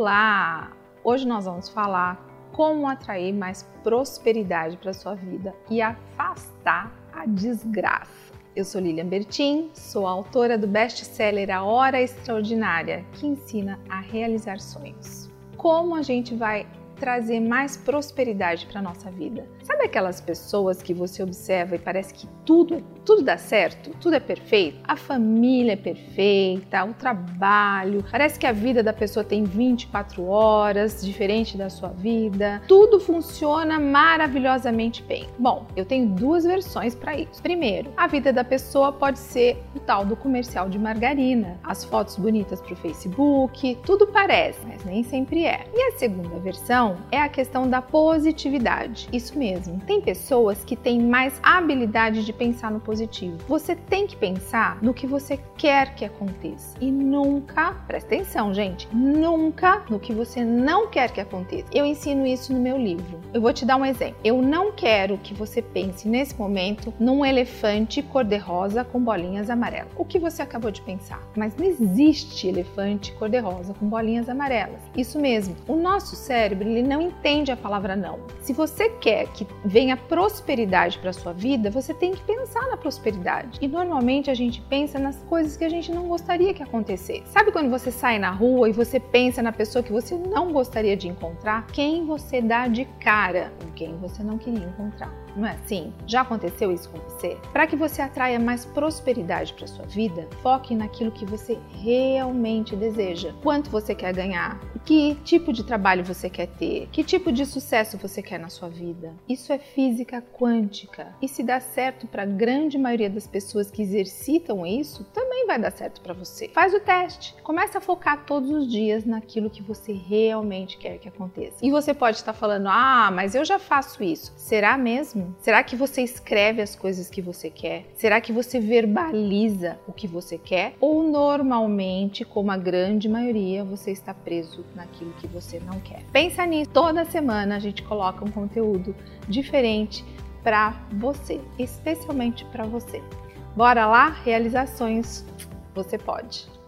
Olá! Hoje nós vamos falar como atrair mais prosperidade para sua vida e afastar a desgraça. Eu sou Lilian Bertin, sou autora do best-seller A Hora Extraordinária, que ensina a realizar sonhos. Como a gente vai trazer mais prosperidade para nossa vida. Sabe aquelas pessoas que você observa e parece que tudo, tudo dá certo, tudo é perfeito? A família é perfeita, o trabalho, parece que a vida da pessoa tem 24 horas, diferente da sua vida. Tudo funciona maravilhosamente bem. Bom, eu tenho duas versões para isso. Primeiro, a vida da pessoa pode ser o tal do comercial de margarina, as fotos bonitas para o Facebook, tudo parece, mas nem sempre é. E a segunda versão é a questão da positividade. Isso mesmo. Tem pessoas que têm mais habilidade de pensar no positivo. Você tem que pensar no que você quer que aconteça e nunca, presta atenção, gente, nunca no que você não quer que aconteça. Eu ensino isso no meu livro. Eu vou te dar um exemplo. Eu não quero que você pense nesse momento num elefante cor-de-rosa com bolinhas amarelas. O que você acabou de pensar? Mas não existe elefante cor-de-rosa com bolinhas amarelas. Isso mesmo. O nosso cérebro ele não entende a palavra não. Se você quer que venha prosperidade para sua vida, você tem que pensar na prosperidade. E normalmente a gente pensa nas coisas que a gente não gostaria que acontecesse. Sabe quando você sai na rua e você pensa na pessoa que você não gostaria de encontrar? Quem você dá de cara com quem você não queria encontrar. Não é assim? Já aconteceu isso com você? Para que você atraia mais prosperidade para sua vida, foque naquilo que você realmente deseja. Quanto você quer ganhar? Que tipo de trabalho você quer ter? Que tipo de sucesso você quer na sua vida? Isso é física quântica. E se dá certo para a grande maioria das pessoas que exercitam isso, também vai dar certo para você. Faz o teste. Comece a focar todos os dias naquilo que você realmente quer que aconteça. E você pode estar falando: "Ah, mas eu já faço isso". Será mesmo? Será que você escreve as coisas que você quer? Será que você verbaliza o que você quer? Ou normalmente, como a grande maioria, você está preso naquilo que você não quer? Pensa nisso toda semana a gente coloca um conteúdo diferente para você, especialmente para você. Bora lá, realizações, você pode.